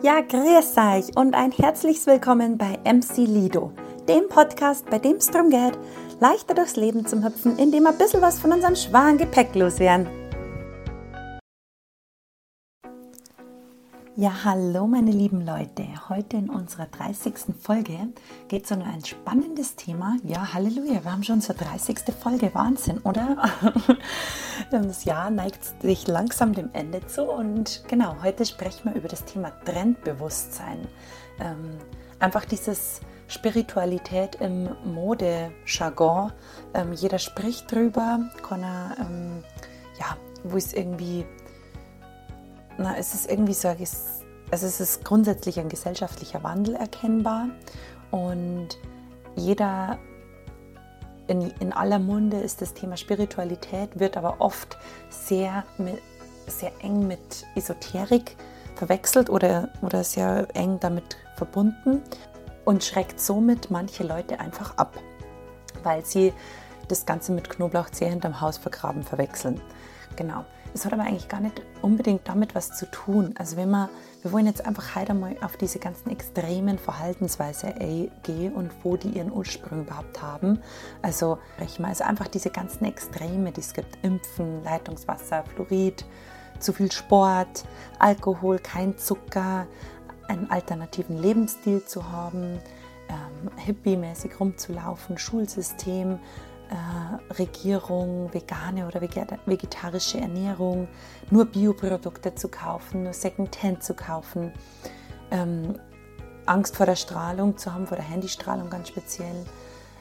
Ja, grüß euch und ein herzliches Willkommen bei MC Lido, dem Podcast, bei dem es darum geht, leichter durchs Leben zu hüpfen, indem wir ein bisschen was von unserem schwachen Gepäck loswerden. Ja, hallo meine lieben Leute. Heute in unserer 30. Folge geht es um ein spannendes Thema. Ja, Halleluja, wir haben schon unsere 30. Folge. Wahnsinn, oder? Das Jahr neigt sich langsam dem Ende zu und genau, heute sprechen wir über das Thema Trendbewusstsein. Ähm, einfach dieses Spiritualität im Modejargon. Ähm, jeder spricht drüber, kann ähm, ja, wo es irgendwie na, es ist irgendwie so, also es ist grundsätzlich ein gesellschaftlicher Wandel erkennbar und jeder, in, in aller Munde ist das Thema Spiritualität, wird aber oft sehr, mit, sehr eng mit Esoterik verwechselt oder, oder sehr eng damit verbunden und schreckt somit manche Leute einfach ab, weil sie das Ganze mit Knoblauchzehe hinterm Haus vergraben verwechseln. Genau. Es hat aber eigentlich gar nicht unbedingt damit was zu tun. Also wenn man, wir wollen jetzt einfach heute mal auf diese ganzen extremen Verhaltensweisen gehen und wo die ihren Ursprung überhaupt haben. Also sprechen wir also einfach diese ganzen Extreme, die es gibt. Impfen, Leitungswasser, Fluorid, zu viel Sport, Alkohol, kein Zucker, einen alternativen Lebensstil zu haben, ähm, hippie-mäßig rumzulaufen, Schulsystem, äh, Regierung, vegane oder vegetarische Ernährung, nur Bioprodukte zu kaufen, nur Secondhand zu kaufen, ähm, Angst vor der Strahlung zu haben, vor der Handystrahlung ganz speziell,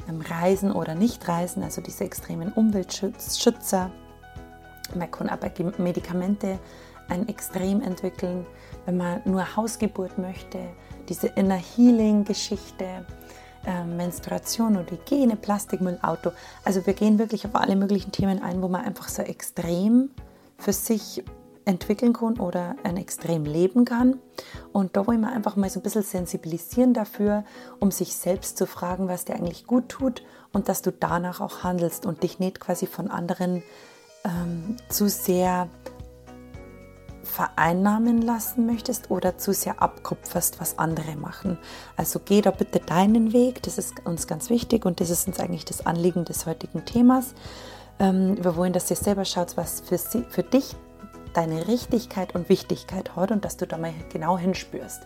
ähm, Reisen oder Nicht-Reisen, also diese extremen Umweltschützer. Man kann aber Medikamente ein Extrem entwickeln, wenn man nur Hausgeburt möchte, diese Inner Healing-Geschichte äh, Menstruation und Hygiene, Plastikmüll, Auto. Also wir gehen wirklich auf alle möglichen Themen ein, wo man einfach so extrem für sich entwickeln kann oder ein Extrem leben kann. Und da wollen wir einfach mal so ein bisschen sensibilisieren dafür, um sich selbst zu fragen, was dir eigentlich gut tut und dass du danach auch handelst und dich nicht quasi von anderen ähm, zu sehr vereinnahmen lassen möchtest oder zu sehr abkupferst, was andere machen. Also geh da bitte deinen Weg, das ist uns ganz wichtig und das ist uns eigentlich das Anliegen des heutigen Themas. Ähm, wir wollen, dass ihr selber schaut, was für, sie, für dich deine Richtigkeit und Wichtigkeit hat und dass du da mal genau hinspürst.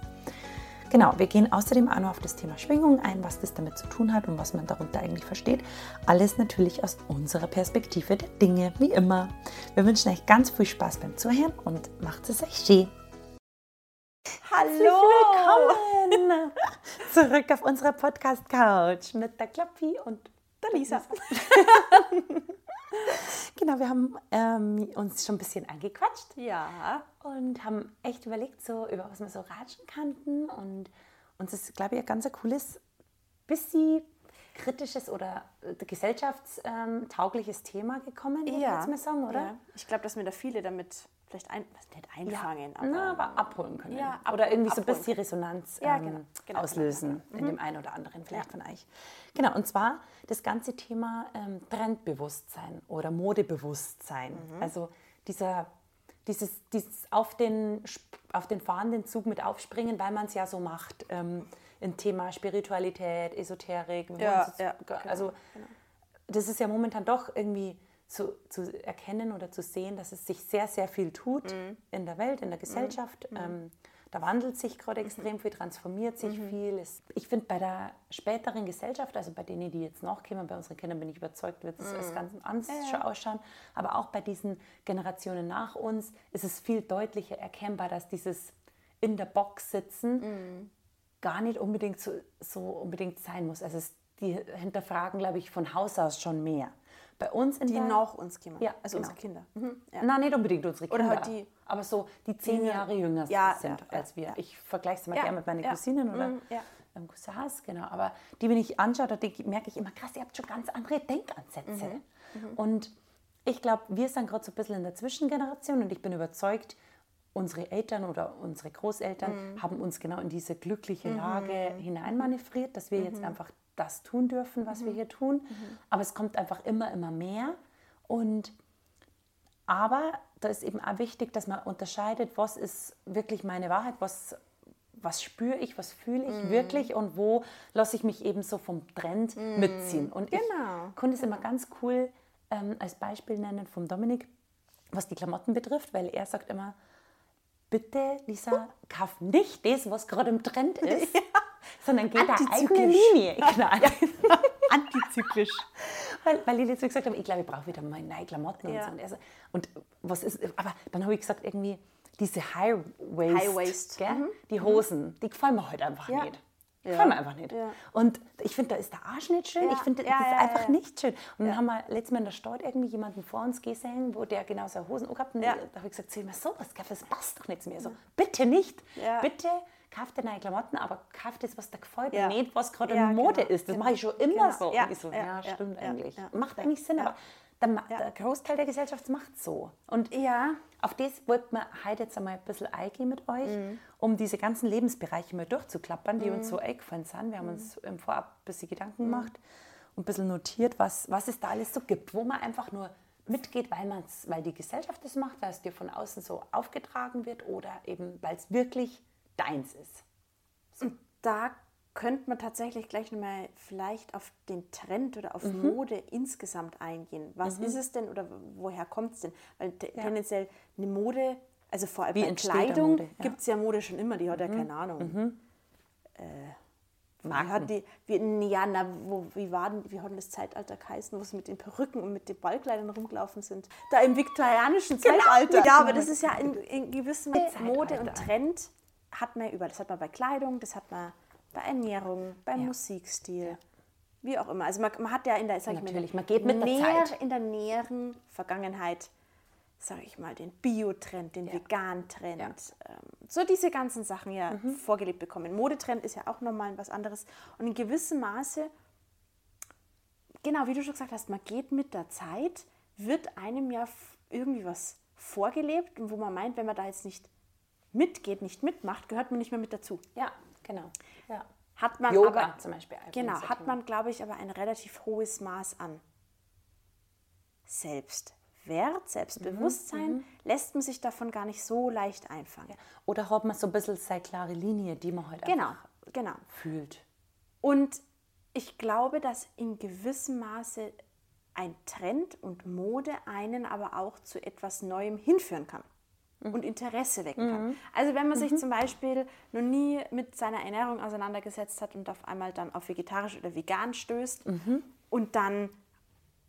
Genau, wir gehen außerdem auch noch auf das Thema Schwingung ein, was das damit zu tun hat und was man darunter eigentlich versteht. Alles natürlich aus unserer Perspektive der Dinge, wie immer. Wir wünschen euch ganz viel Spaß beim Zuhören und macht es euch schön. Hallo! Willkommen zurück auf unserer Podcast-Couch mit der Kloppi und der Lisa. genau, wir haben ähm, uns schon ein bisschen eingequatscht. Ja. Und haben echt überlegt, so, über was wir so ratschen kannten. Und uns ist, glaube ich, ein ganz cooles, bisschen kritisches oder äh, gesellschaftstaugliches Thema gekommen, würde ja. ich jetzt mal sagen, oder? Ja. Ich glaube, dass mir da viele damit vielleicht ein, nicht einfangen, ja. aber, Na, aber abholen können. Ja, ab, oder irgendwie abholen. so ein bisschen Resonanz ja, genau, ähm, genau, auslösen genau. in dem einen oder anderen vielleicht von euch. Genau, und zwar das ganze Thema ähm, Trendbewusstsein oder Modebewusstsein. Mhm. Also dieser, dieses, dieses auf, den, auf den fahrenden Zug mit aufspringen, weil man es ja so macht. Ähm, im Thema Spiritualität, Esoterik. Ja, ja, also genau. das ist ja momentan doch irgendwie zu, zu erkennen oder zu sehen, dass es sich sehr, sehr viel tut mhm. in der Welt, in der Gesellschaft. Mhm. Ähm, da wandelt sich gerade mhm. extrem viel, transformiert sich mhm. viel. Es, ich finde, bei der späteren Gesellschaft, also bei denen, die jetzt nachkommen, bei unseren Kindern bin ich überzeugt, wird es mhm. ganz anders ja. ausschauen. Aber auch bei diesen Generationen nach uns ist es viel deutlicher erkennbar, dass dieses in der Box sitzen mhm. gar nicht unbedingt so, so unbedingt sein muss. Also es, die hinterfragen, glaube ich, von Haus aus schon mehr. Bei uns in Die der, nach uns kommen. Ja, also genau. unsere Kinder. Mhm. Ja. Nein, nicht unbedingt unsere Kinder. Oder halt die. Aber so die zehn Jahre jünger ja, sind ja, als wir. Ich vergleiche es mal gerne mit meinen Cousinen oder mhm, ähm, Cousins, genau. Aber die, wenn ich anschaue, da merke ich immer, krass, ihr habt schon ganz andere Denkansätze. Mhm. mhm. Und ich glaube, wir sind gerade so ein bisschen in der Zwischengeneration und ich bin überzeugt, unsere Eltern oder unsere Großeltern mhm. haben uns genau in diese glückliche mhm. Lage mhm. hineinmanövriert, dass wir mhm. jetzt einfach das tun dürfen, was mhm. wir hier tun. Mhm. Aber es kommt einfach immer, immer mehr. Und aber da ist eben auch wichtig, dass man unterscheidet, was ist wirklich meine Wahrheit, was was spüre ich, was fühle ich wirklich und wo lasse ich mich eben so vom Trend mitziehen. Und Genau. ich konnte es immer ganz cool ähm, als Beispiel nennen vom Dominik, was die Klamotten betrifft, weil er sagt immer, bitte, Lisa, kauf nicht das, was gerade im Trend ist, sondern geh da eigene Antizyklisch. Linie. Genau. Antizyklisch. Weil, weil ich jetzt so gesagt habe, ich glaube, ich brauche wieder mal neue Klamotten und Ja. so. Und, er so, und was ist, aber dann habe ich gesagt, irgendwie diese High Waist, High Waist, mhm. die Hosen, die gefallen mir heute einfach Ja. nicht. Die Ja. gefallen mir einfach nicht. Ja. Und ich finde, da ist der Arsch nicht schön. Ja. Ich finde, Ja, das ist ja, einfach ja. nicht schön. Und dann haben wir letztes Mal in der Stadt irgendwie jemanden vor uns gesehen, wo der genau so Hosen angehabt hat. Und Ja. Da habe ich gesagt, zieh mir sowas, das passt doch nicht zu mir. So, bitte nicht. Ja. Bitte kauf dir neue Klamotten, aber kauf das, was dir gefällt Ja. nicht, was gerade Ja, in Mode genau, ist. Das mache ich schon immer genau. so. Ja, Und ich so, ja, stimmt eigentlich. Macht eigentlich Sinn, aber der, der Großteil der Gesellschaft macht so. Und Ja. auf das wollten wir heute jetzt einmal ein bisschen eingehen mit euch, Mhm. um diese ganzen Lebensbereiche mal durchzuklappern, die uns so eingefallen sind. Wir haben uns Mhm. im Vorab ein bisschen Gedanken gemacht und ein bisschen notiert, was, was es da alles so gibt, wo man einfach nur mitgeht, weil, man's, weil die Gesellschaft das macht, weil es dir von außen so aufgetragen wird oder eben, weil es wirklich deins ist. Da könnte man tatsächlich gleich nochmal vielleicht auf den Trend oder auf Mode insgesamt eingehen. Was ist es denn oder woher kommt es denn? Weil te- tendenziell eine Mode, also vor allem Wie bei Kleidung? Ja. gibt es ja Mode schon immer, die hat ja keine Ahnung. Äh, wie Marken. hat die, wie, ja, na, wo, wie, war denn, wie hat denn das Zeitalter geheißen, wo sie mit den Perücken und mit den Ballkleidern rumgelaufen sind? Da im viktorianischen Zeitalter. Ja, aber das ist ja in, in gewissem Mode und. Trend hat man ja überall. Das hat man bei Kleidung, das hat man bei Ernährung, beim Ja. Musikstil, wie auch immer. Also man, man hat ja in der, sag ich Natürlich, mal, man geht mit der näher, Zeit. in der näheren Vergangenheit, sage ich mal, den Biotrend, den Vegan-Trend, Ja. ähm, so diese ganzen Sachen ja Mhm. vorgelebt bekommen. Modetrend ist ja auch nochmal was anderes. Und in gewissem Maße, genau wie du schon gesagt hast, man geht mit der Zeit, wird einem ja irgendwie was vorgelebt und wo man meint, wenn man da jetzt nicht mitgeht, nicht mitmacht, gehört man nicht mehr mit dazu. Ja, genau. Ja. Hat man Yoga aber, zum Beispiel. Genau, hat man, glaube ich, aber ein relativ hohes Maß an Selbstwert, Selbstbewusstsein, lässt man sich davon gar nicht so leicht einfangen. Oder hat man so ein bisschen seine klare Linie, die man halt Genau, einfach genau. fühlt. Und ich glaube, dass in gewissem Maße ein Trend und Mode einen aber auch zu etwas Neuem hinführen kann und Interesse wecken kann. Also wenn man sich zum Beispiel noch nie mit seiner Ernährung auseinandergesetzt hat und auf einmal dann auf vegetarisch oder vegan stößt und dann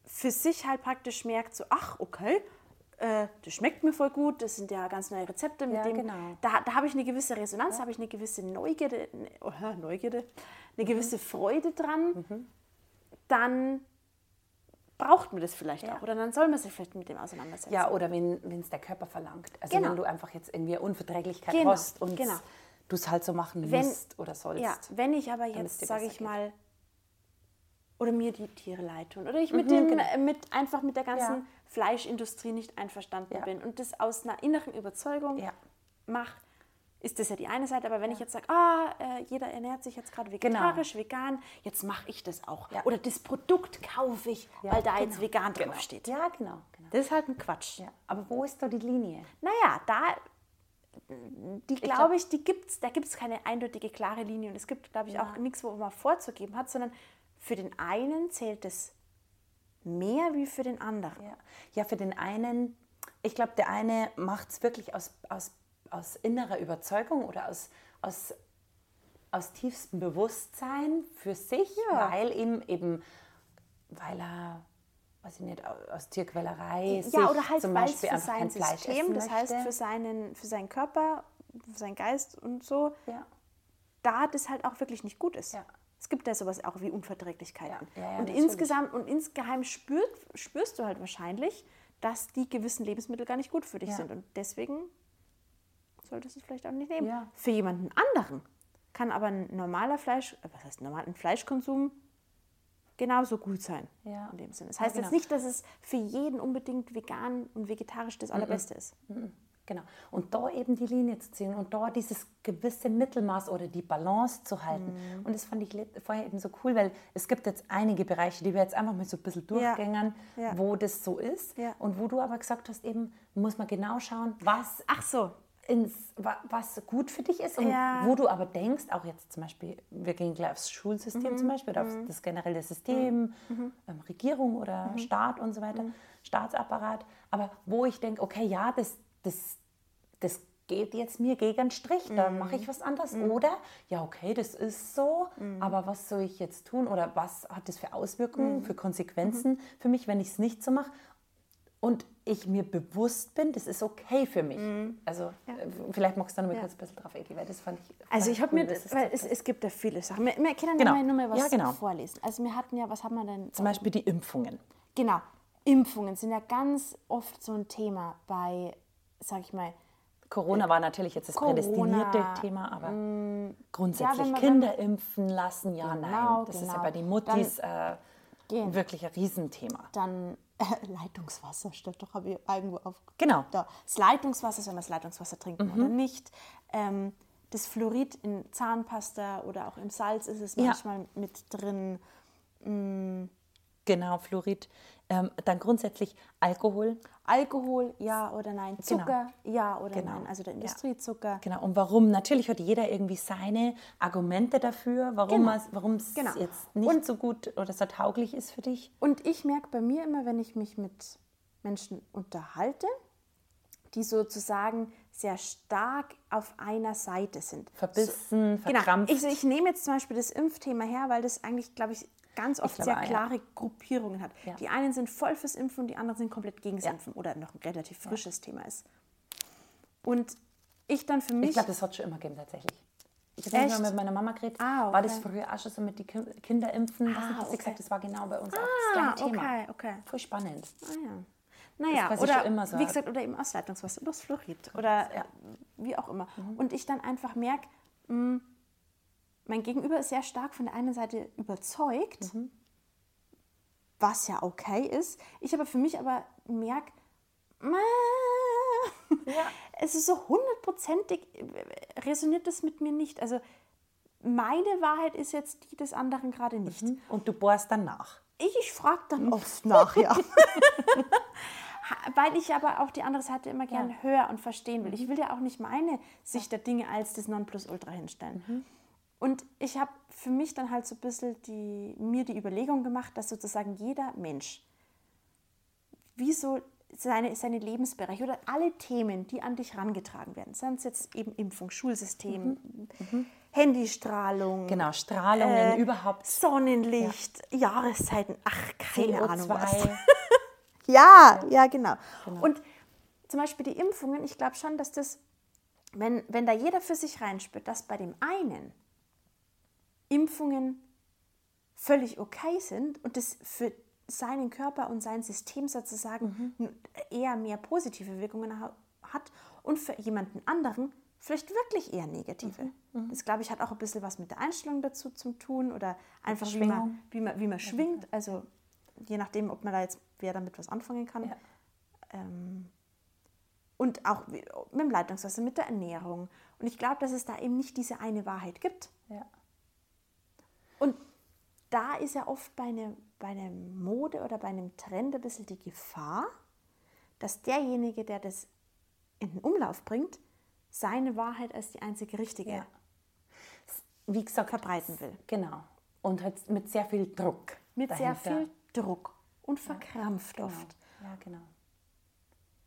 für sich halt praktisch merkt, so, ach, okay, äh, das schmeckt mir voll gut, das sind ja ganz neue Rezepte, mit Ja, dem, genau. da, da habe ich eine gewisse Resonanz, da habe ich eine gewisse Neugierde, ne, oh, ja, Neugierde, eine gewisse Freude dran, dann braucht man das vielleicht Ja. auch oder dann soll man sich vielleicht mit dem auseinandersetzen. Ja, oder wenn es der Körper verlangt. Also Genau. wenn du einfach jetzt irgendwie Unverträglichkeit Genau, hast und genau. du es halt so machen Wenn- musst oder sollst. Ja, wenn ich aber jetzt, sage ich geht. mal, oder mir die Tiere leid tun oder ich mit dem, äh, mit, einfach mit der ganzen genau. Ja. Fleischindustrie nicht einverstanden Ja. bin und das aus einer inneren Überzeugung Ja. mache, ist das ja die eine Seite. Aber wenn ich jetzt sage, ah, äh, jeder ernährt sich jetzt gerade vegetarisch, vegan, jetzt mache ich das auch. Genau. Ja. Oder das Produkt kaufe ich, Ja, weil da genau. jetzt vegan Genau. draufsteht. Ja, genau. genau. Das ist halt ein Quatsch. Ja. Aber wo ist da die Linie? Naja, da, die glaube ich, die gibt's, da gibt es keine eindeutige, klare Linie. Und es gibt, glaube ich, auch nichts, wo man vorzugeben hat, sondern für den einen zählt es mehr wie für den anderen. Ja, ja für den einen, ich glaube, der eine macht es wirklich aus, aus, aus innerer Überzeugung oder aus, aus, aus tiefstem Bewusstsein für sich, Ja. weil ihm eben, weil er, weiß ich nicht, aus Tierquälerei Ja, oder halt, zum Beispiel für sein System, das heißt für seinen, für seinen Körper, für seinen Geist und so, ja. da das halt auch wirklich nicht gut ist. Ja. Es gibt ja sowas auch wie Unverträglichkeiten. Ja, und natürlich. insgesamt und insgeheim spürt, spürst du halt wahrscheinlich, dass die gewissen Lebensmittel gar nicht gut für dich sind. Und deswegen solltest du es vielleicht auch nicht nehmen. Ja. Für jemanden anderen kann aber ein normaler Fleisch, äh, was heißt normal, ein Fleischkonsum genauso gut sein. Ja. In dem Sinne. Das Ja, heißt genau. jetzt nicht, dass es für jeden unbedingt vegan und vegetarisch das Allerbeste ist. Genau. Und da eben die Linie zu ziehen und da dieses gewisse Mittelmaß oder die Balance zu halten. Mhm. Und das fand ich vorher eben so cool, weil es gibt jetzt einige Bereiche, die wir jetzt einfach mal so ein bisschen durchgängern, Ja. wo das so ist. Ja. Und wo du aber gesagt hast, eben muss man genau schauen, was Ach so. Ins, was gut für dich ist und Ja. wo du aber denkst, auch jetzt zum Beispiel, wir gehen gleich aufs Schulsystem zum Beispiel oder auf das generelle System, ähm, Regierung oder Staat und so weiter, Staatsapparat, aber wo ich denke, okay, ja, das, das, das geht jetzt mir gegen den Strich, da mache ich was anderes. Oder, ja, okay, das ist so, aber was soll ich jetzt tun? Oder was hat das für Auswirkungen, für Konsequenzen für mich, wenn ich es nicht so mache? Und ich mir bewusst bin, das ist okay für mich. Also äh, vielleicht magst du da noch mal kurz ein bisschen drauf eingehen, weil das fand ich Also ich habe cool, mir, dass es weil es, es gibt ja viele Sachen. Wir, wir können Genau. ja nur mal was Ja, genau. vorlesen. Also wir hatten ja, was haben wir denn? Zum Beispiel die Impfungen. Genau, Impfungen sind ja ganz oft so ein Thema bei, sag ich mal, Corona war natürlich jetzt das Corona, prädestinierte Thema, aber grundsätzlich ja, man- Kinder impfen lassen, ja, Genau, nein. Das ist ja genau. bei den Muttis äh, Gehen. wirklich ein Riesenthema. dann äh, Leitungswasser, steht doch, habe ich irgendwo auf. Genau. Da. Das Leitungswasser, soll man das Leitungswasser trinken Mhm. oder nicht? Ähm, das Fluorid in Zahnpasta oder auch im Salz ist es Ja. manchmal mit drin. Genau, Fluorid. Ähm, dann grundsätzlich Alkohol. Alkohol, ja oder nein? Genau. Zucker, ja oder Genau. nein? Also der Ja. Industriezucker. Genau, und warum? Natürlich hat jeder irgendwie seine Argumente dafür, warum Genau. es Genau. jetzt nicht so gut oder so tauglich ist für dich. Und ich merke bei mir immer, wenn ich mich mit Menschen unterhalte, die sozusagen sehr stark auf einer Seite sind. Verbissen, Genau. verkrampft. Ich, ich nehme jetzt zum Beispiel das Impfthema her, weil das eigentlich, glaube ich, ganz oft glaube sehr auch, ja. klare Gruppierungen hat. Ja. Die einen sind voll fürs Impfen und die anderen sind komplett gegen das Ja. Impfen oder noch ein relativ frisches Thema ist. Und ich dann für mich. Ich glaube, das hat es schon immer gegeben tatsächlich. Ich habe mal mit meiner Mama geredet. Ah, War das okay. früher auch schon so mit den Kinder impfen? Ah, sie okay. gesagt? Das war genau bei uns auch ah, das gleiche Thema. okay, okay. Voll spannend. Ah, ja. Naja, oder immer so. wie gesagt, oder eben aus Leitungswasser, oder aus Fluorid oder Ja. wie auch immer. Mhm. Und ich dann einfach merke, mh, mein Gegenüber ist sehr stark von der einen Seite überzeugt, Mhm. was ja okay ist. Ich aber für mich aber merke, Ja. es ist so hundertprozentig, äh, resoniert das mit mir nicht. Also meine Wahrheit ist jetzt die des anderen gerade nicht. Und du bohrst dann nach. Ich, ich frage dann oft nach, ja. Weil ich aber auch die andere Seite immer gern höre und verstehen will. Ich will ja auch nicht meine Sicht der Dinge als das Nonplusultra hinstellen. Und ich habe für mich dann halt so ein bisschen die, mir die Überlegung gemacht, dass sozusagen jeder Mensch wie so seine, seine Lebensbereiche oder alle Themen, die an dich rangetragen werden, seien es jetzt eben Impfung, Schulsystem, Handystrahlung, Genau, Strahlungen äh, überhaupt. Sonnenlicht, Jahreszeiten, ach, keine Ahnung was. CO2. Ja, ja, genau. Und zum Beispiel die Impfungen, ich glaube schon, dass das, wenn, wenn da jeder für sich reinspürt, dass bei dem einen Impfungen völlig okay sind und das für seinen Körper und sein System sozusagen eher mehr positive Wirkungen ha- hat und für jemanden anderen vielleicht wirklich eher negative. Das, glaube ich, hat auch ein bisschen was mit der Einstellung dazu zu tun oder einfach wie man, wie man, wie man schwingt. Also je nachdem, ob man da jetzt, wer damit was anfangen kann. Ja. Ähm, und auch mit dem Leitungswasser, mit der Ernährung. Und ich glaube, dass es da eben nicht diese eine Wahrheit gibt. Ja. Und da ist ja oft bei, eine, bei einer Mode oder bei einem Trend ein bisschen die Gefahr, dass derjenige, der das in den Umlauf bringt, seine Wahrheit als die einzige richtige Ja. Wie gesagt, verbreiten will. genau. Und halt mit sehr viel Druck. Mit sehr dahinter. viel Druck und verkrampft Genau. oft. Ja, genau.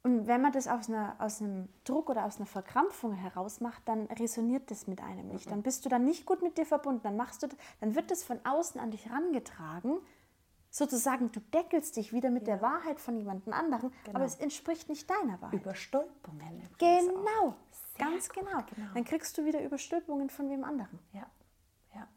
Und wenn man das aus, einer, aus einem Druck oder aus einer Verkrampfung heraus macht, dann resoniert das mit einem nicht. Dann bist du dann nicht gut mit dir verbunden. Dann, machst du, dann wird das von außen an dich rangetragen. Sozusagen, du deckelst dich wieder mit der Wahrheit von jemand anderen, aber es entspricht nicht deiner Wahrheit. Überstülpungen. Genau, ganz gut, genau. genau. Dann kriegst du wieder Überstülpungen von wem anderen. Ja, ja.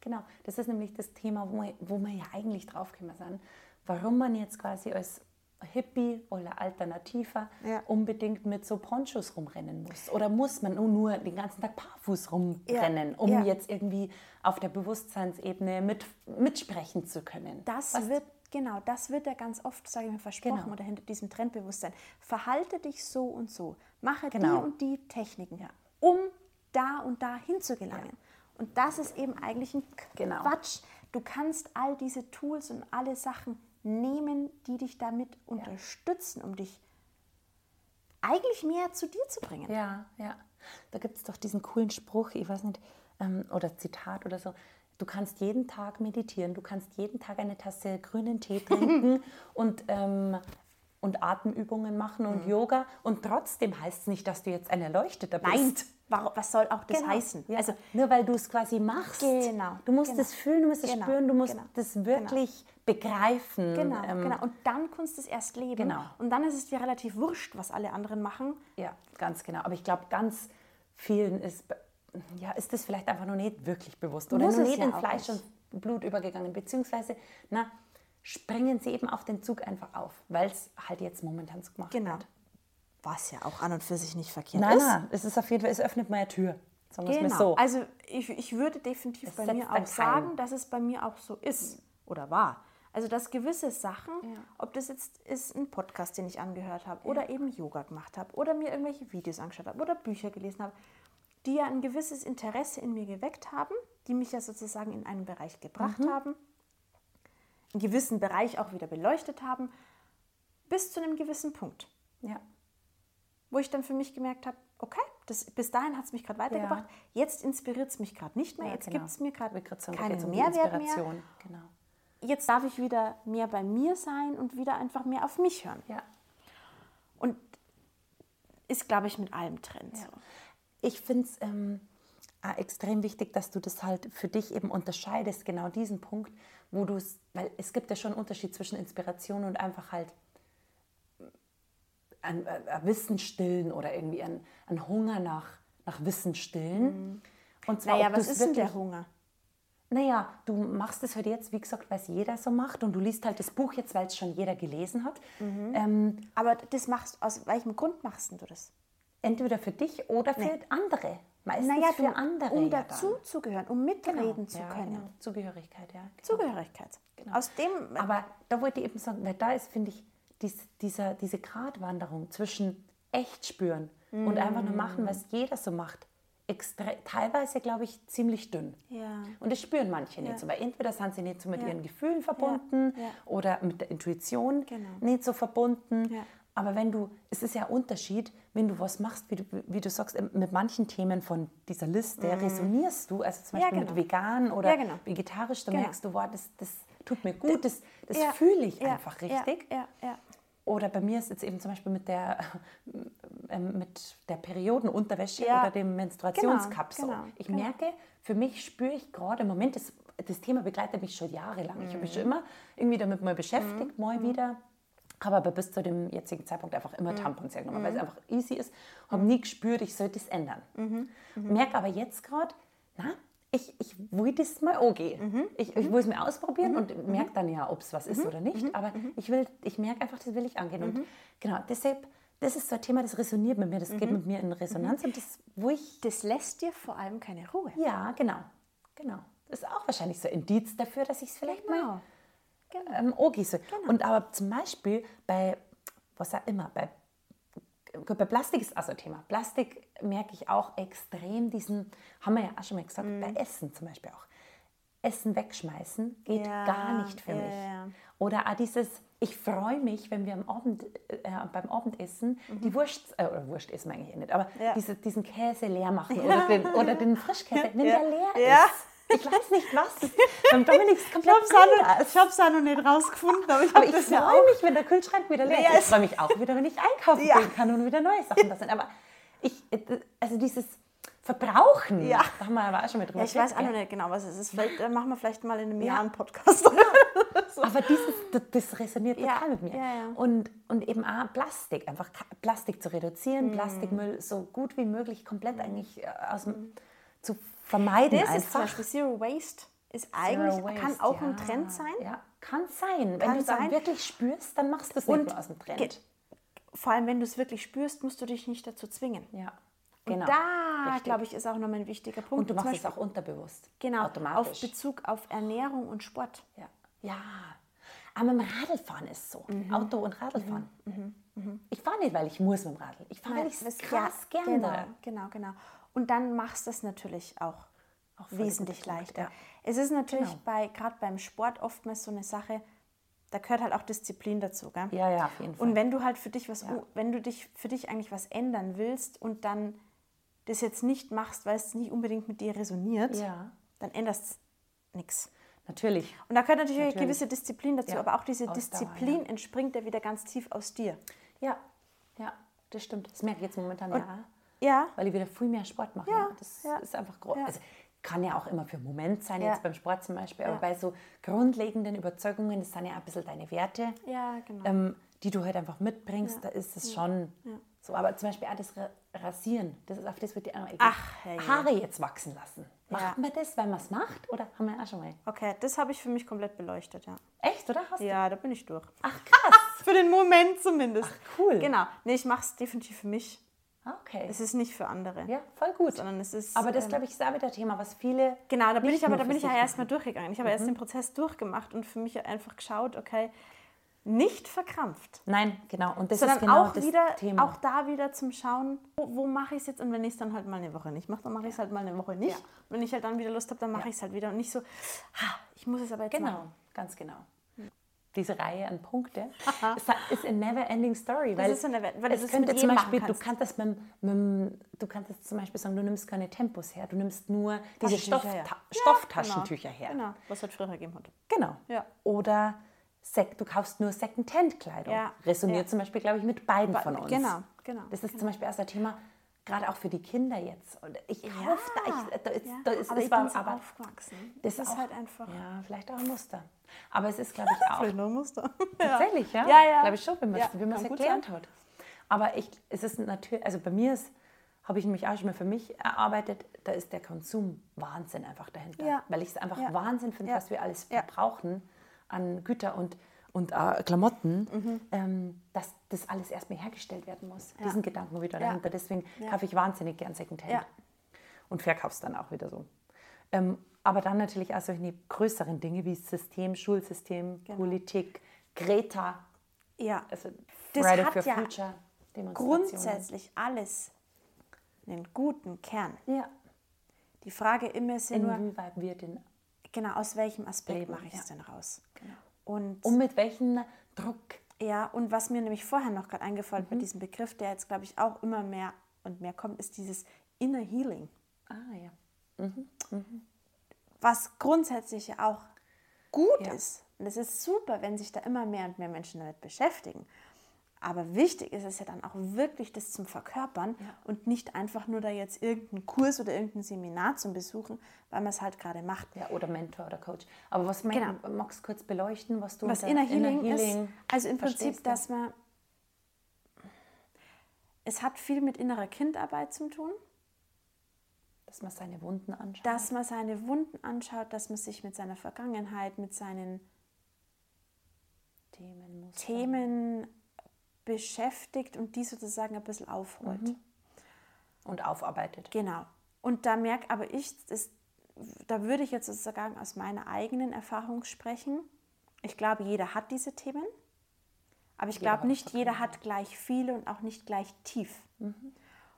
Genau. Das ist nämlich das Thema, wo wir, wo wir ja eigentlich draufgekommen sind. Warum man jetzt quasi als Hippie oder Alternativer Ja. unbedingt mit so Ponchos rumrennen muss. Oder muss man nur, nur den ganzen Tag barfuß rumrennen, um ja. jetzt irgendwie auf der Bewusstseinsebene mit, mitsprechen zu können. Das Was- wird, genau, das wird ja ganz oft, sage ich mal, versprochen Genau. oder hinter diesem Trendbewusstsein. Verhalte dich so und so. Mache Genau. die und die Techniken, um da und da hinzugelangen. Und das ist eben eigentlich ein Genau. Quatsch. Du kannst all diese Tools und alle Sachen nehmen, die dich damit unterstützen, um dich eigentlich mehr zu dir zu bringen. Ja, ja. Da gibt es doch diesen coolen Spruch, ich weiß nicht, ähm, oder Zitat oder so. Du kannst jeden Tag meditieren, du kannst jeden Tag eine Tasse grünen Tee trinken und, ähm, und Atemübungen machen und Yoga. Und trotzdem heißt es nicht, dass du jetzt ein Erleuchteter bist. Nein, was soll auch das Genau. heißen? Ja. Also, nur weil du es quasi machst. Genau, Du musst genau. es fühlen, du musst es Genau, spüren, du musst genau, das wirklich begreifen. genau, Ähm, genau. Und dann kannst du es erst leben. Genau. Und dann ist es dir relativ wurscht, was alle anderen machen. Ja, ganz genau. Aber ich glaube, ganz vielen ist, ja, ist das vielleicht einfach noch nicht wirklich bewusst oder Muss noch nicht ja in Fleisch nicht. und Blut übergegangen. Beziehungsweise, na, springen sie eben auf den Zug einfach auf, weil es halt jetzt momentan so gemacht Genau. wird. Was ja auch an und für sich nicht verkehrt Nein, ist. nein, es ist auf jeden Fall, es öffnet mal eine Tür. Sagen Genau. so. Also ich, ich würde definitiv Es bei mir auch sagen, dass es bei mir auch so ist oder war. Also dass gewisse Sachen, ob das jetzt ist ein Podcast, den ich angehört habe oder eben Yoga gemacht habe oder mir irgendwelche Videos angeschaut habe oder Bücher gelesen habe, die ja ein gewisses Interesse in mir geweckt haben, die mich ja sozusagen in einen Bereich gebracht Mhm. haben, einen gewissen Bereich auch wieder beleuchtet haben, bis zu einem gewissen Punkt ja. Wo ich dann für mich gemerkt habe, okay, das, bis dahin hat es mich gerade weitergebracht, jetzt inspiriert es mich gerade nicht mehr, Ja, jetzt genau. gibt es mir gerade keinen geht's um Mehrwert mehr. Inspiration. Genau. Jetzt darf ich wieder mehr bei mir sein und wieder einfach mehr auf mich hören. Ja. Und ist, glaube ich, mit allem drin. So. Ich finde es ähm, auch extrem wichtig, dass du das halt für dich eben unterscheidest, genau diesen Punkt, wo du es, weil es gibt ja schon einen Unterschied zwischen Inspiration und einfach halt ein, ein, ein Wissen stillen oder irgendwie ein, ein Hunger nach, nach Wissen stillen. Und zwar, Mhm. Naja, was ist denn der Hunger? Naja, du machst es halt jetzt, wie gesagt, weil es jeder so macht und du liest halt das Buch jetzt, weil es schon jeder gelesen hat. Mhm. Ähm, Aber das machst aus welchem Grund machst du das? entweder für dich oder für andere. Meistens Naja, für du, andere. um ja dann. dazu zu gehören, um mitreden zu ja, können. Genau. Zugehörigkeit, ja. Genau. Zugehörigkeit. Aus dem, Aber da wollte ich eben sagen, weil da ist, finde ich, dies, dieser, diese Gratwanderung zwischen echt spüren und einfach nur machen, was jeder so macht, extre teilweise, glaube ich, ziemlich dünn. Ja. Und das spüren manche nicht so, weil entweder sind sie nicht so mit Ja. ihren Gefühlen verbunden Ja. oder mit der Intuition Genau. nicht so verbunden. Ja. Aber wenn du, es ist ja ein Unterschied, wenn du was machst, wie du, wie du sagst, ähm, mit manchen Themen von dieser Liste resonierst du, also zum. Ja, Beispiel genau. mit vegan oder Ja, genau. vegetarisch, da Genau. merkst du, wow, das, das tut mir gut, das, das Ja, fühle ich ja, einfach richtig. Ja. Oder bei mir ist jetzt eben zum Beispiel mit der, ähm, mit der Periodenunterwäsche oder dem Menstruationscup so. genau, ich genau. merke, für mich spüre ich gerade im Moment, das, das Thema begleitet mich schon jahrelang. Ich habe mich schon Mhm. immer irgendwie damit mal beschäftigt, mal wieder. Habe aber bis zu dem jetzigen Zeitpunkt einfach immer Mhm. Tampons hergenommen, weil es einfach easy ist. Habe nie gespürt, ich sollte es ändern. Mhm. Merke aber jetzt gerade, na, ich, ich will das mal angehen. Mhm. Ich, ich will es mir ausprobieren und merke dann ja, ob es was ist oder Mhm. nicht. Aber ich, will, ich merke einfach, das will ich angehen. Und genau, deshalb, das ist so ein Thema, das resoniert mit mir, das Mhm. geht mit mir in Resonanz und das, wo ich, Das lässt dir vor allem keine Ruhe. ja, genau, genau. Das ist auch wahrscheinlich so ein Indiz dafür, dass ich es vielleicht mal Genau. ähm, angieße. Und aber zum Beispiel bei, was auch immer, bei, bei Plastik ist also ein Thema. Plastik merke ich auch extrem diesen, haben wir ja auch schon mal gesagt, Mhm. bei Essen zum Beispiel auch. Essen wegschmeißen geht Ja, gar nicht für ja, mich. ja. Oder auch dieses, ich freue mich, wenn wir am Abend, äh, beim Abendessen die Wurst, äh, oder Wurst essen wir eigentlich eh nicht, aber Mhm. Diese, diesen Käse leer machen oder, den, oder den Frischkäse, wenn der leer ist. Ich weiß nicht was. Beim Dominik ist komplett Ich habe es auch noch nicht rausgefunden, aber ich Aber ich das ja freue mich, wenn der Kühlschrank wieder leer ist. Ja, Ich freue mich auch wieder, wenn ich einkaufen Ja. gehen kann und wieder neue Sachen da sind. Aber ich, also dieses Verbrauchen, Ja. da haben wir aber auch schon mit drüber Ja, ich weiß auch noch nicht genau, was es ist. Vielleicht äh, machen wir vielleicht mal in einem Ja. Jahr einen Podcast. Aber dieses, das, das resoniert Ja, total mit mir. ja, ja. Und, und eben auch Plastik, einfach Plastik zu Mhm. reduzieren, Plastikmüll so gut wie möglich komplett eigentlich äh, aus dem, zu vermeiden Das ist zum. Beispiel Zero Waste. Ist eigentlich, Zero kann Waste, auch ein ja. Trend sein. Ja, kann sein. Wenn Kann du es sein. wirklich spürst, dann machst du es Und nicht nur aus dem Trend. Vor allem, wenn du es wirklich spürst, musst du dich nicht dazu zwingen. Ja, Und genau. da, Richtig. glaube ich, ist auch nochmal ein wichtiger Punkt. Und du machst es Beispiel- auch unterbewusst. Genau, auf Automatisch. Bezug auf Ernährung und Sport. Ja. ja. Aber mit dem Radlfahren ist es so. Mhm. Auto und Radlfahren. Ich fahre nicht, weil ich muss mit dem Radl. Ich fahre, weil ich es krass ja, gerne. Genau, genau, genau. Und dann machst du es natürlich auch, Auch wesentlich leichter. ja. Es ist natürlich Genau. bei gerade beim Sport oftmals so eine Sache, da gehört halt auch Disziplin dazu, gell? Ja, ja, auf jeden Fall. Und wenn du halt für dich was, wenn du dich für dich eigentlich was ändern willst und dann das jetzt nicht machst, weil es nicht unbedingt mit dir resoniert, Ja. dann änderst nichts. Natürlich. Und da gehört natürlich, eine Natürlich. gewisse Disziplin dazu, Ja, aber auch diese Ausdauer, Disziplin entspringt ja wieder ganz tief aus dir. Ja, ja, das stimmt. Das merke ich jetzt momentan ja. Ja, Weil ich wieder viel mehr Sport mache. Ja, Das ja. ist einfach groß. Ja. Also, kann ja auch immer für einen Moment sein, jetzt beim Sport zum Beispiel, aber bei so grundlegenden Überzeugungen, das sind ja ein bisschen deine Werte, ja, genau. ähm, die du halt einfach mitbringst, da ist es schon so. Aber zum Beispiel auch das Ra- Rasieren, das ist auf das wird dir auch Ach, hey. Haare jetzt wachsen lassen. Macht man das, weil man es macht? Oder haben wir auch schon mal? Okay, das habe ich für mich komplett beleuchtet, ja. Echt, oder? Hast du? Ja, da bin ich durch. Ach, krass. Für den Moment zumindest. Ach, cool. Genau. Nee, ich mache es definitiv für mich. Okay. Es ist nicht für andere. Ja, voll gut. Sondern es ist. Aber das, ähm, glaube ich, ist auch wieder ein Thema, was viele. Genau, da bin ich aber, da bin ich ja erstmal durchgegangen. Ich habe erst den Prozess durchgemacht und für mich einfach geschaut, okay, nicht verkrampft. Nein, genau. Und das sondern ist genau auch das wieder, Thema. auch da wieder zum Schauen, wo, wo mache ich es jetzt und wenn ich es dann halt mal eine Woche nicht mache, dann mache ich es halt mal eine Woche nicht. Ja. Wenn ich halt dann wieder Lust habe, dann mache Ja. ich es halt wieder und nicht so, ha, ich muss es aber jetzt Genau, machen. ganz genau. Diese Reihe an Punkte ist, ist a never ending story. Weil ist eine never- weil es könnte zum Beispiel, du kannst. das mit, mit, du kannst jetzt zum Beispiel sagen, du nimmst keine Tempos her, du nimmst nur diese Stoff, her. Ta Ja, Stofftaschentücher genau. her. Genau, was es halt früher gegeben hat. Genau. Ja. Oder du kaufst nur Second-Hand-Kleidung. Ja, Resoniert ja. zum Beispiel, glaube ich, mit beiden von uns. genau, genau, Das ist zum Beispiel erst ein Thema, gerade auch für die Kinder jetzt. Und ich Ja, hoffe, da, ich, da ist, ja. da ist aber ich aber, bin so aber aufgewachsen. das ist auch- halt einfach. Ja, vielleicht auch ein Muster. Aber es ist, glaube ich, auch. noch ein Muster. Tatsächlich, ja? Ja, ja. Glaube ich schon, wenn man Ja, es gut erklärt hat. Aber ich, es ist natürlich, also bei mir ist, habe ich nämlich auch schon mal für mich erarbeitet, da ist der Konsum Wahnsinn einfach dahinter. Ja. Weil ich es einfach Ja. Wahnsinn finde, Ja. was wir alles Ja. verbrauchen an Güter und, und äh, Klamotten, Mhm. ähm, dass das alles erstmal hergestellt werden muss. Diesen Gedanken wieder dahinter. Deswegen Ja. kaufe ich wahnsinnig gern Secondhand. Ja. Und verkaufe es dann auch wieder so. Ähm, aber dann natürlich auch solche größeren Dinge wie System, Schulsystem, Genau. Politik, Greta, Ja, also Das Friday hat for ja Future grundsätzlich alles einen guten Kern. Ja. Die Frage immer ist ja nur, Inwieweit wir den genau, aus welchem Aspekt Leben, mache ich es ja. denn raus? Und und mit welchem Druck ja, und was mir nämlich vorher noch gerade eingefallen Mhm. bei diesem Begriff, der jetzt, glaube ich, auch immer mehr und mehr kommt, ist dieses Inner Healing. Ah ja. was grundsätzlich ja auch gut Ja. ist. Und es ist super, wenn sich da immer mehr und mehr Menschen damit beschäftigen. Aber wichtig ist es ja dann auch wirklich, das zum Verkörpern und nicht einfach nur da jetzt irgendeinen Kurs oder irgendein Seminar zum Besuchen, weil man es halt gerade macht. ja, oder Mentor oder Coach. Aber was mein, Genau. magst du kurz beleuchten, was du Was unter Inner Healing, Healing ist, also im Prinzip, dass man, es hat viel mit innerer Kindarbeit zu tun, dass man seine Wunden anschaut. dass man seine Wunden anschaut, dass man sich mit seiner Vergangenheit, mit seinen Themen. Themen beschäftigt und die sozusagen ein bisschen aufrollt. Mhm. und aufarbeitet. Genau. Und da merke aber ich, das, da würde ich jetzt sozusagen aus meiner eigenen Erfahrung sprechen. Ich glaube, jeder hat diese Themen, aber ich glaube nicht, jeder hat gleich viele und auch nicht gleich tief.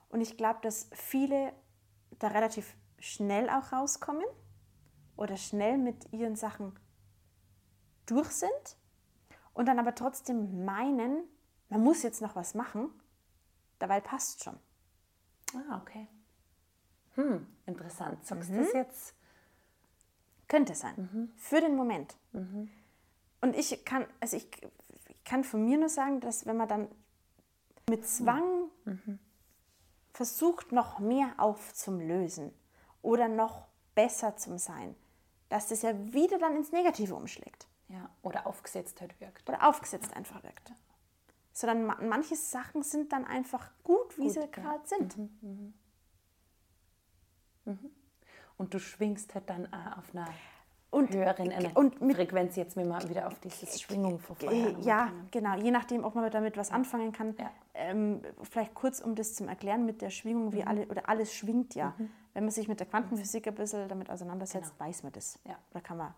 Und ich glaube, dass viele da relativ schnell auch rauskommen oder schnell mit ihren Sachen durch sind und dann aber trotzdem meinen, man muss jetzt noch was machen, dabei passt schon. Ah, okay. Hm, interessant. Sagst du Mhm. das jetzt? Könnte sein. Für den Moment. Und ich kann, also ich, ich kann von mir nur sagen, dass wenn man dann mit Zwang versucht, noch mehr aufzulösen oder noch besser zu sein, dass das ja wieder dann ins Negative umschlägt Ja, oder aufgesetzt halt wirkt. oder aufgesetzt einfach wirkt. Sondern ma- manche Sachen sind dann einfach gut, wie Gut, sie ja. gerade sind. Und du schwingst halt dann auch auf einer Und- höheren Ener- und mit- Frequenz jetzt, wenn wir wieder auf dieses Schwingung Äh, nochmal Ja, kommen. genau. Je nachdem, ob man damit was anfangen kann. Ja. Ähm, vielleicht kurz, um das zu erklären mit der Schwingung, Mhm. wie alle oder alles schwingt ja. Wenn man sich mit der Quantenphysik ein bisschen damit auseinandersetzt, weiß man das. Genau. Ja. Da kann man.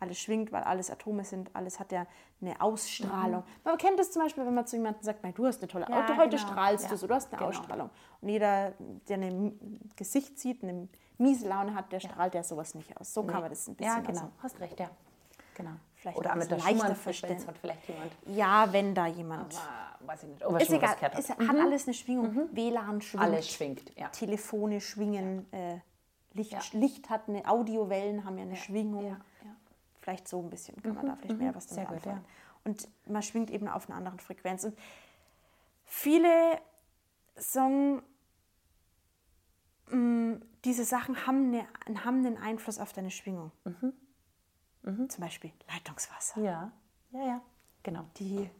Alles schwingt, weil alles Atome sind, alles hat ja eine Ausstrahlung. Mhm. Man kennt das zum Beispiel, wenn man zu jemandem sagt, "Mei, du hast eine tolle Ja, Auto, heute genau. strahlst Ja, du so, du hast eine genau. Ausstrahlung. Und jeder, der ein Gesicht sieht, eine miese Laune hat, der strahlt ja sowas nicht aus. So kann man das ein bisschen Ja, genau. also Hast recht, ja. Genau. vielleicht Oder mit der Schumann-Frequenz hat vielleicht jemand. Ja, wenn da jemand. Aber weiß ich nicht, ob er ist was egal, gehört hat. es hat alles eine Schwingung. WLAN schwingt. Alles schwingt, ja. Telefone schwingen, äh, Licht, Ja. Licht hat eine, Audiowellen haben ja eine Schwingung. Ja, ja. Vielleicht so ein bisschen kann man da vielleicht mehr was damit Sehr gut, anfangen. Und man schwingt eben auf einer anderen Frequenz. Und viele sagen, mh, diese Sachen haben, eine, haben einen Einfluss auf deine Schwingung. Mhm. Zum Beispiel Leitungswasser. Ja, ja, ja, genau. Die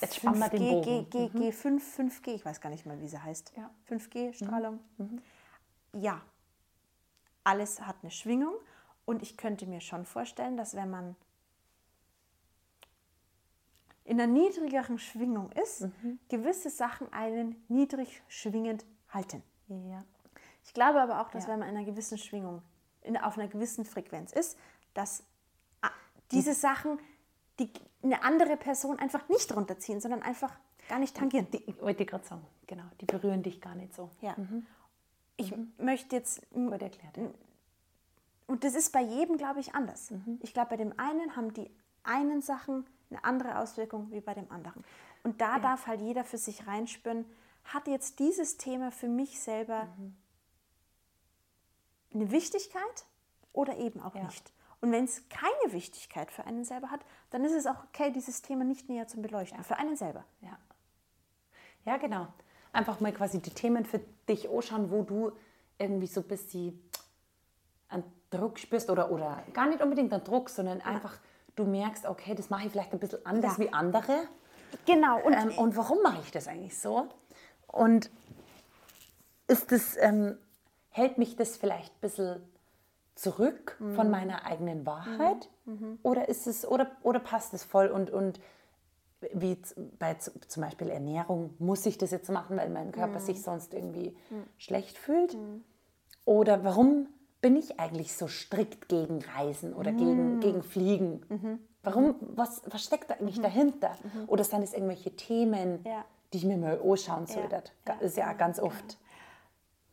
Jetzt spannen wir den 5G, Bogen. G, G, G5, 5G, ich weiß gar nicht mal, wie sie heißt. Ja. 5G-Strahlung. Ja, alles hat eine Schwingung und ich könnte mir schon vorstellen, dass wenn man in einer niedrigeren Schwingung ist, gewisse Sachen einen niedrig schwingend halten. Ja. Ich glaube aber auch, dass Ja. wenn man in einer gewissen Schwingung, in, auf einer gewissen Frequenz ist, dass ah, diese Sachen die eine andere Person einfach nicht runterziehen, sondern einfach gar nicht tangieren. Die, ich wollte gerade sagen, genau, die berühren dich gar nicht so. Ja. Ich möchte jetzt, erklärt. Ja. Und das ist bei jedem, glaube ich, anders. Ich glaube, bei dem einen haben die einen Sachen eine andere Auswirkung wie bei dem anderen. Und da darf halt jeder für sich reinspüren, hat jetzt dieses Thema für mich selber eine Wichtigkeit oder eben auch Ja. nicht. Und wenn es keine Wichtigkeit für einen selber hat, dann ist es auch okay, dieses Thema nicht näher zu beleuchten. Für einen selber. Ja. ja, genau. Einfach mal quasi die Themen für dich anschauen, wo du irgendwie so ein bisschen einen Druck spürst oder, oder gar nicht unbedingt einen Druck, sondern einfach du merkst, okay, das mache ich vielleicht ein bisschen anders Ja. wie andere. Genau. Und Ähm, und warum mache ich das eigentlich so? Und ist das, ähm, hält mich das vielleicht ein bisschen zurück von Mhm. meiner eigenen Wahrheit? Oder ist es, oder, oder passt es voll und, und wie bei zum Beispiel Ernährung, muss ich das jetzt machen, weil mein Körper Mhm. sich sonst irgendwie schlecht fühlt? Oder warum bin ich eigentlich so strikt gegen Reisen oder Mhm. gegen, gegen Fliegen? Warum, was, was steckt da eigentlich dahinter? Oder sind es irgendwelche Themen, Mhm. Ja. die ich mir mal anschauen sollte? Ja, Das ist ja ganz oft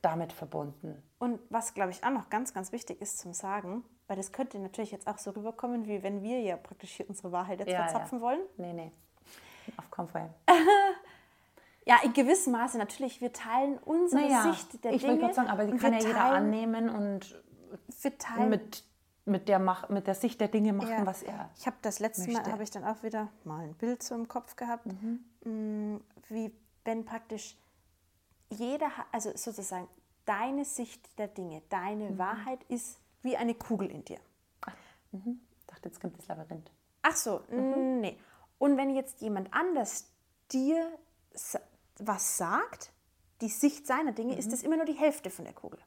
damit verbunden. Und was, glaube ich, auch noch ganz, ganz wichtig ist zum Sagen, weil das könnte natürlich jetzt auch so rüberkommen, wie wenn wir ja praktisch hier unsere Wahrheit jetzt verzapfen wollen. Nee, nee. Auf keinen Fall. Ja, in gewissem Maße natürlich. Wir teilen unsere Naja, Sicht der ich Dinge. wollte gerade sagen, aber die kann ja jeder annehmen und mit, mit, der Mach, mit der Sicht der Dinge machen, Ja. was er Ich habe das letzte Mal, möchte. habe ich dann auch wieder mal ein Bild so im Kopf gehabt, mm, wie wenn praktisch jeder, also sozusagen deine Sicht der Dinge, deine Wahrheit ist wie eine Kugel in dir. Ich dachte, jetzt kommt das Labyrinth. Ach so, mm, nee. Und wenn jetzt jemand anders dir was sagt, die Sicht seiner Dinge, ist das immer nur die Hälfte von der Kugel.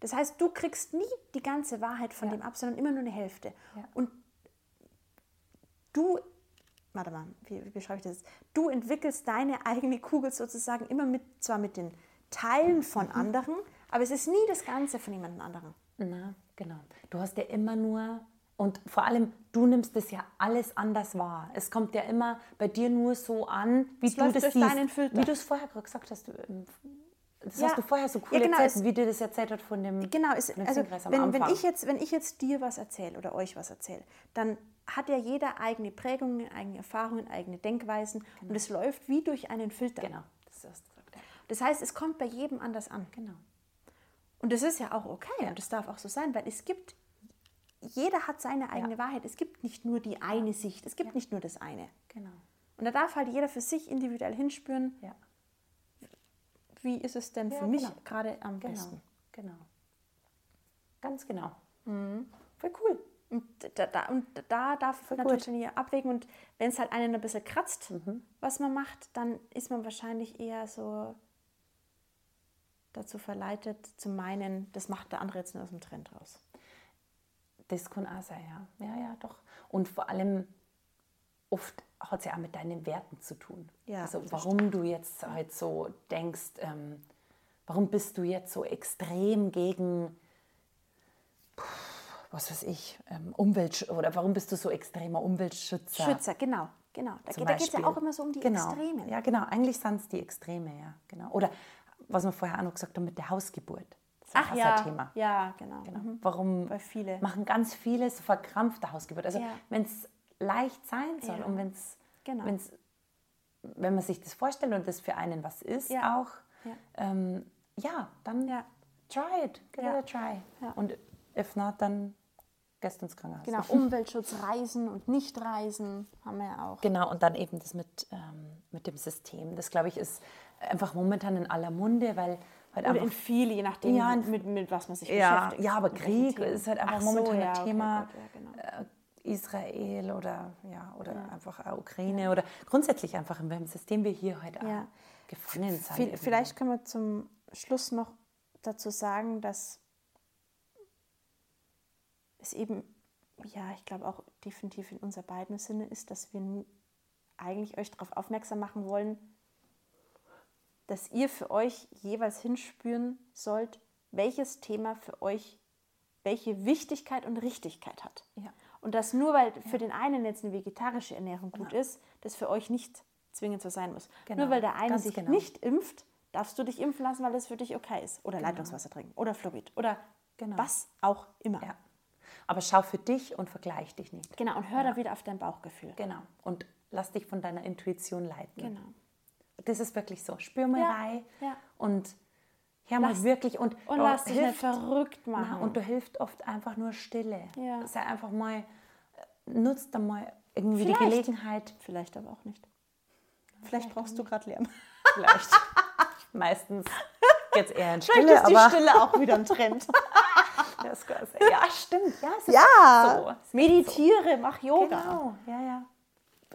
Das heißt, du kriegst nie die ganze Wahrheit von dem ab, sondern immer nur eine Hälfte. Ja. Und du, warte mal, wie, wie beschreibe ich das? Du entwickelst deine eigene Kugel sozusagen immer mit, zwar mit den Teilen von anderen, aber es ist nie das Ganze von jemand anderem. Na, genau. Du hast ja immer nur, und vor allem, du nimmst das ja alles anders wahr. Es kommt ja immer bei dir nur so an, wie Es du das siehst. Wie du es vorher gesagt hast. du, ähm, Das Ja. hast du vorher so cool Ja, genau, erzählt, es- wie dir das erzählt hat von dem, Genau, es, also wenn, wenn, ich jetzt, wenn ich jetzt dir was erzähle oder euch was erzähle, dann hat ja jeder eigene Prägungen, eigene Erfahrungen, eigene Denkweisen und es läuft wie durch einen Filter. Genau, das hast du gesagt. Ja. Das heißt, es kommt bei jedem anders an. Genau. Und das ist ja auch okay und das darf auch so sein, weil es gibt, jeder hat seine eigene Wahrheit. Es gibt nicht nur die eine Sicht, es gibt nicht nur das eine. Genau. Und da darf halt jeder für sich individuell hinspüren, Ja. wie ist es denn Ja, für mich genau. gerade am Genau. besten. Genau. Ganz genau. Mhm. Voll cool. Und da, da, und da darf Voll natürlich gut. abwägen. Und wenn es halt einen ein bisschen kratzt, Mhm. was man macht, dann ist man wahrscheinlich eher so dazu verleitet, zu meinen, das macht der andere jetzt nur aus dem Trend raus. Sein, ja. Ja, ja, doch. Und vor allem, oft hat es ja auch mit deinen Werten zu tun. Ja, also warum du jetzt halt so denkst, ähm, warum bist du jetzt so extrem gegen, was weiß ich, ähm, Umwelt oder warum bist du so extremer Umweltschützer? Schützer, genau, genau. Da, zum geht es ja auch immer so um die genau. Extremen. Ja, genau. Eigentlich sind es die Extreme, ja. Genau. Oder was wir vorher auch noch gesagt haben mit der Hausgeburt. Ach ein ja, Thema. ja, genau. Genau. Mhm. Warum Weil viele- machen ganz viele so verkrampfte Hausgeburt? Also Ja. wenn es leicht sein soll Ja. und wenn's, Genau. wenn's, wenn man sich das vorstellt und das für einen was ist Ja. auch, Ja. ähm, ja, dann Ja. try it, give it a try. Und if not, dann gehst ins Krankenhaus. Genau, Umweltschutz, Reisen und Nicht-Reisen haben wir ja auch. Genau, und dann eben das mit, ähm, mit dem System. Das, glaube ich, ist einfach momentan in aller Munde, weil halt Oder einfach in viel, je nachdem, Ja, mit, mit was man sich Ja, beschäftigt. ja, aber Krieg ist halt einfach Ach so, momentan ja, ein okay, Thema. gut, ja, genau. äh, Israel oder, ja, oder einfach auch Ukraine oder grundsätzlich einfach, in welchem System wir hier heute Ja. auch gefangen sind. Vielleicht können wir zum Schluss noch dazu sagen, dass es eben, ja, ich glaube auch definitiv in unser beiden Sinne ist, dass wir eigentlich euch darauf aufmerksam machen wollen, dass ihr für euch jeweils hinspüren sollt, welches Thema für euch welche Wichtigkeit und Richtigkeit hat. Ja. Und dass nur weil für den einen jetzt eine vegetarische Ernährung gut ist, das für euch nicht zwingend so sein muss. Genau, Nur weil der eine ganz sich genau. nicht impft, darfst du dich impfen lassen, weil das für dich okay ist. Oder Leitungswasser trinken oder Fluorid oder Genau. was auch immer. Ja. Aber schau für dich und vergleich dich nicht. Genau, und hör da wieder auf dein Bauchgefühl. Genau. Und lass dich von deiner Intuition leiten. Genau. Das ist wirklich so. Spür mal Ja, ja. und hör mal Lass- wirklich und, Und oh, lass dich nicht hilft- verrückt machen. Na, und du hilft oft einfach nur Stille. Ja. Sei einfach mal, äh, nutzt da mal irgendwie Vielleicht. die Gelegenheit. Vielleicht aber auch nicht. Vielleicht brauchst du gerade Lärm. Vielleicht. Meistens geht es eher in Vielleicht Stille, ist die Stille auch wieder ein Trend. ja, stimmt. Ja, es ist ja, so. Es meditiere, mach Yoga. Genau, ja, ja.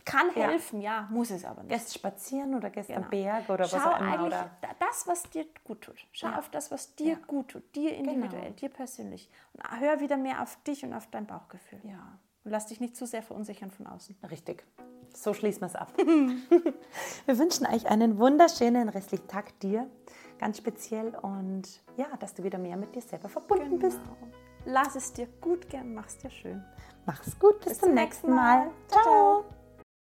Kann Ja. helfen, ja, muss es aber nicht. Gehst spazieren oder gehst am Genau. Berg oder was Schau auch immer. eigentlich Oder da- das, was dir gut tut. Schau Ja. auf das, was dir Ja. gut tut. Dir individuell, Genau. dir persönlich. Und hör wieder mehr auf dich und auf dein Bauchgefühl. ja, Und lass dich nicht zu sehr verunsichern von außen. richtig. So schließen wir es ab. wir wünschen euch einen wunderschönen restlichen Tag dir, ganz speziell und ja, dass du wieder mehr mit dir selber verbunden bist. Genau. Lass es dir gut gehen, mach's dir schön. Mach's gut, bis, zum nächsten Mal. Ciao.